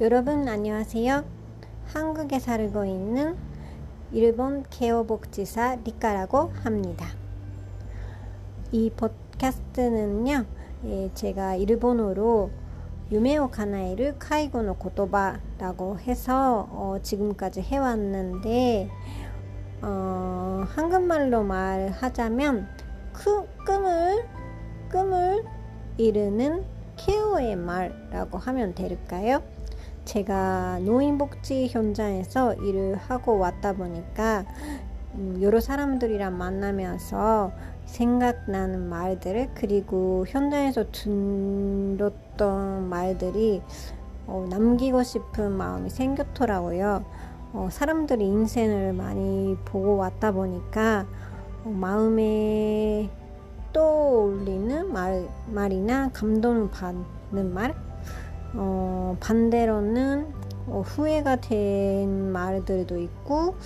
여러분 안녕하세요. 한국에 살고 있는 일본 개호복지사 리카라고 합니다. 이 팟캐스트는요, 예, 제가 일본어로 유메오 카나이를 카이고노 고토바라고 해서 어, 지금까지 해왔는데 어, 한국말로 말하자면 그, 꿈을 꿈을 이루는 케어의 말라고 하면 될까요? 제가 노인복지 현장에서 일을 하고 왔다 보니까 음, 여러 사람들이랑 만나면서 생각나는 말들 그리고 현장에서 들었던 말들이 어, 남기고 싶은 마음이 생겼더라고요. 어, 사람들이 인생을 많이 보고 왔다 보니까 어, 마음에 떠올리는 말, 말이나 감동을 받는 말 어, 반대로는 어, 후회가 된 말들도 있고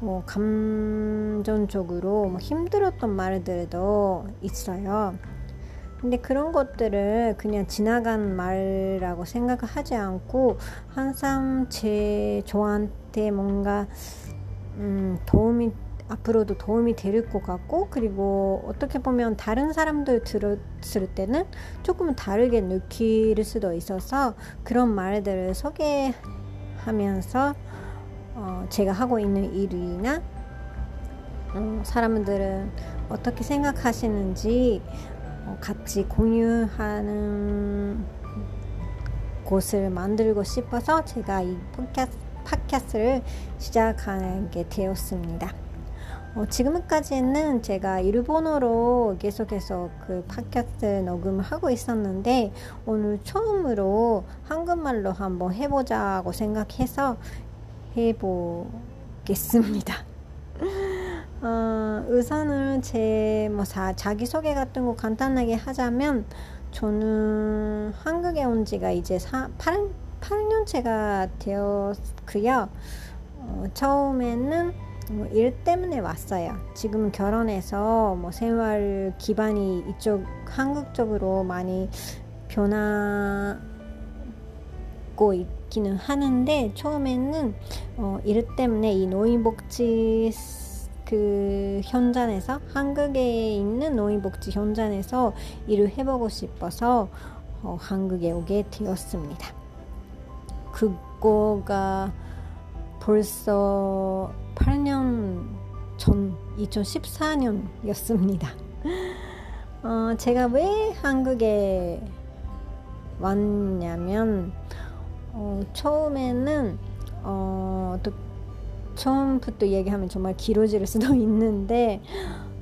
어, 감정적으로 뭐 힘들었던 말들도 있어요. 근데 그런 것들을 그냥 지나간 말이라고 생각하지 않고 항상 제 저한테 뭔가 음, 도움이 앞으로도 도움이 될 것 같고 그리고 어떻게 보면 다른 사람들 들었을 때는 조금 다르게 느낄 수도 있어서 그런 말들을 소개하면서 어, 제가 하고 있는 일이나 어, 사람들은 어떻게 생각하시는지 어, 같이 공유하는 곳을 만들고 싶어서 제가 이 팟캐스트, 팟캐스트를 시작하게 되었습니다. 어, 지금까지는 제가 일본어로 계속해서 그 팟캐스트 녹음을 하고 있었는데 오늘 처음으로 한국말로 한번 해보자고 생각해서 해보겠습니다. 어, 우선은 제뭐 자기소개 같은 거 간단하게 하자면 저는 한국에 온 지가 이제 4, 8, 8년째가 되었고요. 어, 처음에는 뭐 일 때문에 왔어요. 지금 결혼해서 뭐 생활 기반이 이쪽 한국 쪽으로 많이 변하고 있기는 하는데 처음에는 어, 일 때문에 이 노인복지 그 현장에서 한국에 있는 노인복지 현장에서 일을 해보고 싶어서 어, 한국에 오게 되었습니다. 그거가 벌써 8년 전 2014년이었습니다. 어, 제가 왜 한국에 왔냐면 어, 처음에는 어, 또 처음부터 얘기하면 정말 길어질 수도 있는데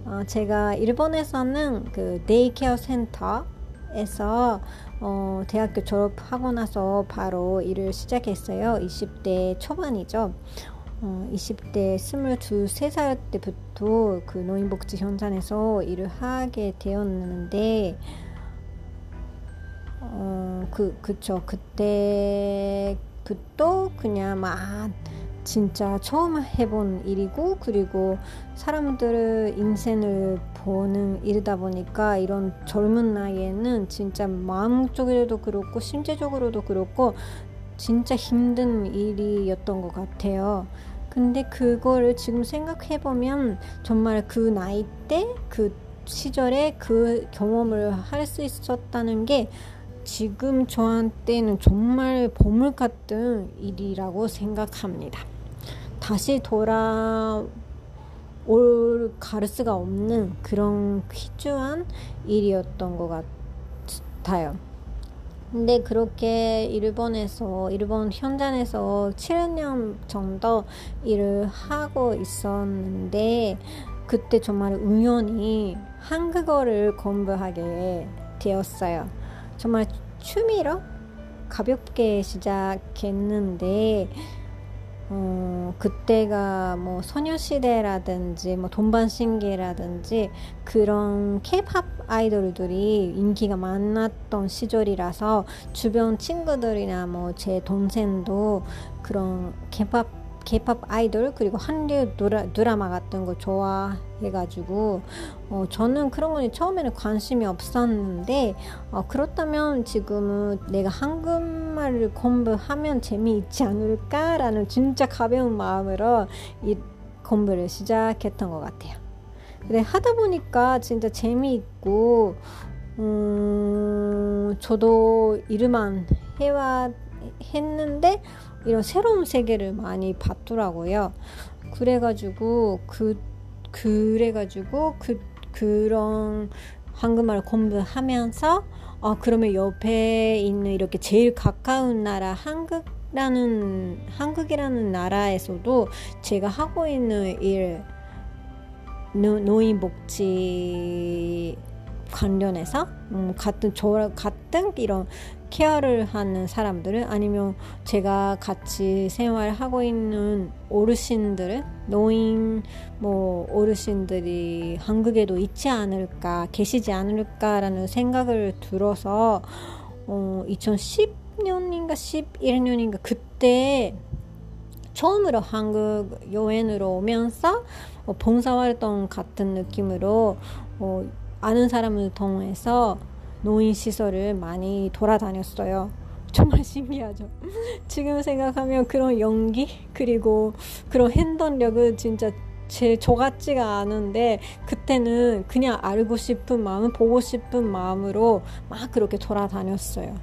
어, 제가 일본에서는 그 데이케어 센터에서 어, 대학교 졸업하고 나서 바로 일을 시작했어요. 20대 초반이죠. 어, 20대 22, 3살 때부터 그 노인복지 현장에서 일을 하게 되었는데, 어, 그, 그쵸. 그때부터 그냥 막 진짜 처음 해본 일이고, 그리고 사람들의 인생을 보는 일이다 보니까 이런 젊은 나이에는 진짜 마음적으로도 그렇고, 심체적으로도 그렇고, 진짜 힘든 일이었던 것 같아요. 근데 그거를 지금 생각해 보면 정말 그 나이 때 그 시절에 그 경험을 할 수 있었다는 게 지금 저한테는 정말 보물 같은 일이라고 생각합니다. 다시 돌아올 가르스가 없는 그런 퀴즈한 일이었던 것 같아요. 근데 그렇게 일본에서 일본 현장에서 7년 정도 일을 하고 있었는데 그때 정말 우연히 한국어를 공부하게 되었어요. 정말 취미로 가볍게 시작했는데 어, 그때가 뭐 소녀시대라든지 뭐 돈반신기라든지 그런 케이팝 아이돌들이 인기가 많았던 시절이라서 주변 친구들이나 뭐 제 동생도 그런 케이팝 케이팝 아이돌 그리고 한류 드라, 드라마 같은 거 좋아해 해가지고 어, 저는 그런 거에 처음에는 관심이 없었는데 어, 그렇다면 지금은 내가 한국말을 공부하면 재미있지 않을까라는 진짜 가벼운 마음으로 이 공부를 시작했던 것 같아요. 근데 하다 보니까 진짜 재미있고 음, 저도 일만 해와 했는데 이런 새로운 세계를 많이 봤더라고요. 그래가지고 그 그래가지고 그 그런 한국말 공부하면서 어 그러면 옆에 있는 이렇게 제일 가까운 나라 한국 라는 한국이라는 나라에서도 제가 하고 있는 일 노인 복지 관련해서 음, 같은 저 같은 이런 케어를 하는 사람들은 아니면 제가 같이 생활하고 있는 어르신들은 노인 뭐 어르신들이 한국에도 있지 않을까 계시지 않을까라는 생각을 들어서 어, 2010년인가 11년인가 그때 처음으로 한국 여행으로 오면서 어, 봉사활동 같은 느낌으로 어, 아는 사람을 통해서 노인 시설을 많이 돌아다녔어요. 정말 신기하죠. 지금 생각하면 그런 연기 그리고 그런 행동력은 진짜 제 저 같지가 않은데 그때는 그냥 알고 싶은 마음, 보고 싶은 마음으로 막 그렇게 돌아다녔어요.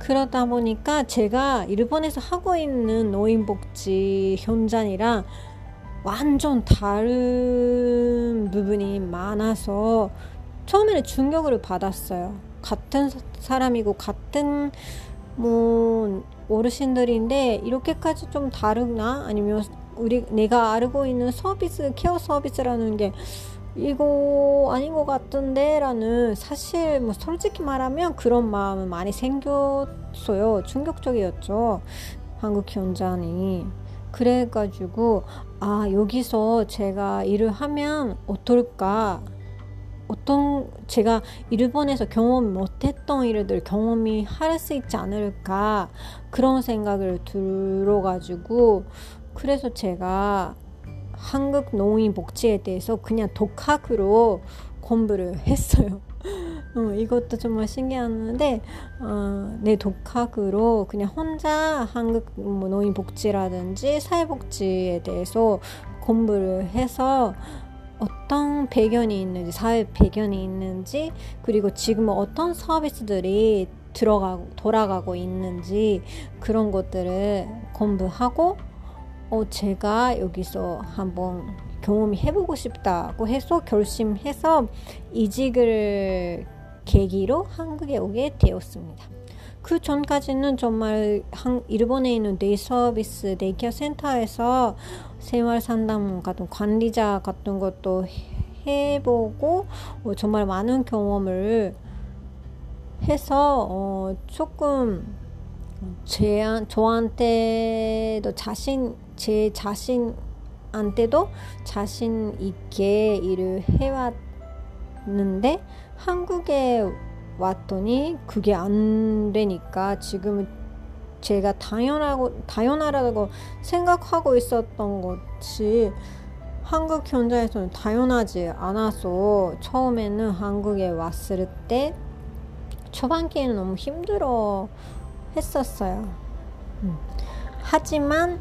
그러다 보니까 제가 일본에서 하고 있는 노인복지 현장이랑 완전 다른 부분이 많아서 처음에는 충격을 받았어요. 같은 사람이고 같은 뭐 어르신들인데 이렇게까지 좀 다르나 아니면 우리 내가 알고 있는 서비스 케어 서비스라는 게 이거 아닌 것 같은데라는 사실 뭐 솔직히 말하면 그런 마음은 많이 생겼어요. 충격적이었죠. 한국 현장이. 그래가지고 아 여기서 제가 일을 하면 어떨까 어떤 제가 일본에서 경험 못했던 일들 경험이 할 수 있지 않을까 그런 생각을 들어가지고 그래서 제가 한국 노인 복지에 대해서 그냥 독학으로 공부를 했어요. 어, 이것도 정말 신기한데 어, 내 독학으로 그냥 혼자 한국 뭐 노인 복지라든지 사회복지에 대해서 공부를 해서 어떤 배경이 있는지 사회 배경이 있는지 그리고 지금 어떤 서비스들이 들어가고 돌아가고 있는지 그런 것들을 공부하고 어 제가 여기서 한번 경험이 해보고 싶다고 해서 결심해서 이직을 계기로 한국에 오게 되었습니다. 그 전까지는 정말 한, 일본에 있는 데이 서비스 데이케어 센터에서 생활 상담 같은 관리자 같은 것도 해보고 어, 정말 많은 경험을 해서 어, 조금 제 저한테도 자신 제 자신한테도 자신 있게 일을 해왔는데 한국에 왔더니 그게 안 되니까 지금은 제가 당연하고 당연하다고 생각하고 있었던 것이 한국 현장에서는 당연하지 않아서 처음에는 한국에 왔을 때 초반기에는 너무 힘들어 했었어요. 음. 하지만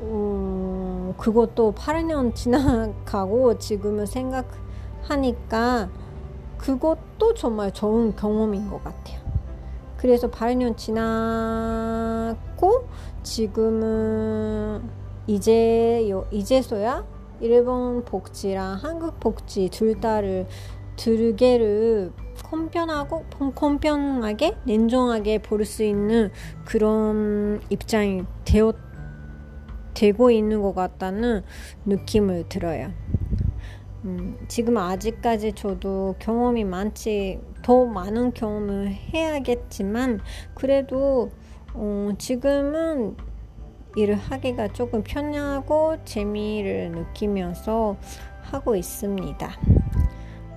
음, 그것도 8년 지나가고 지금은 생각하니까 그것도 정말 좋은 경험인 것 같아요. 그래서 8년 지났고 지금은 이제 이제서야 일본 복지랑 한국 복지 둘 다를 두 개를 컴편하고 컴편하게 냉정하게 볼 수 있는 그런 입장이 되어 되고 있는 것 같다는 느낌을 들어요. 음, 지금 아직까지 저도 경험이 많지 더 많은 경험을 해야겠지만 그래도 어, 지금은 일을 하기가 조금 편하고 재미를 느끼면서 하고 있습니다.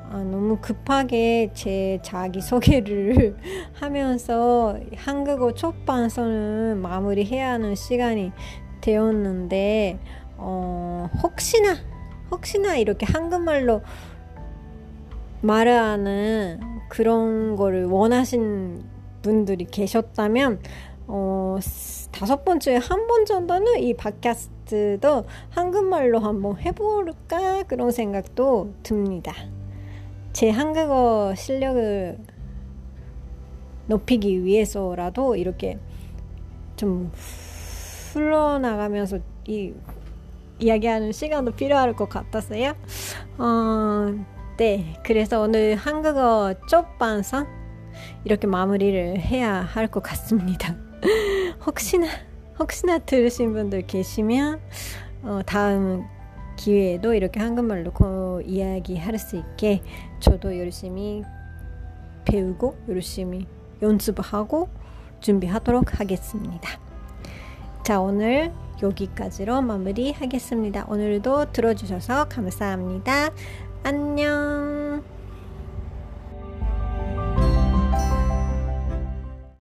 아, 너무 급하게 제 자기소개를 하면서 한국어 첫 방송은 마무리해야 하는 시간이 되었는데 어, 혹시나 혹시나 이렇게 한국말로 말하는 그런 거를 원하신 분들이 계셨다면 어, 다섯 번째 한 번 정도는 이 팟캐스트도 한국말로 한번 해볼까 그런 생각도 듭니다. 제 한국어 실력을 높이기 위해서라도 이렇게 좀 흘러나가면서 이 이야기하는 시간도 필요할 것 같았어요. 어, 네. 그래서 오늘 한국어 쪽반선 이렇게 마무리를 해야 할 것 같습니다. 혹시나, 혹시나 들으신 분들 계시면, 어, 다음 기회에도 이렇게 한국말로 그 이야기할 수 있게 저도 열심히 배우고 열심히 연습하고 준비하도록 하겠습니다. 자, 오늘 여기까지로 마무리하겠습니다. 오늘도 들어주셔서 감사합니다. 안녕.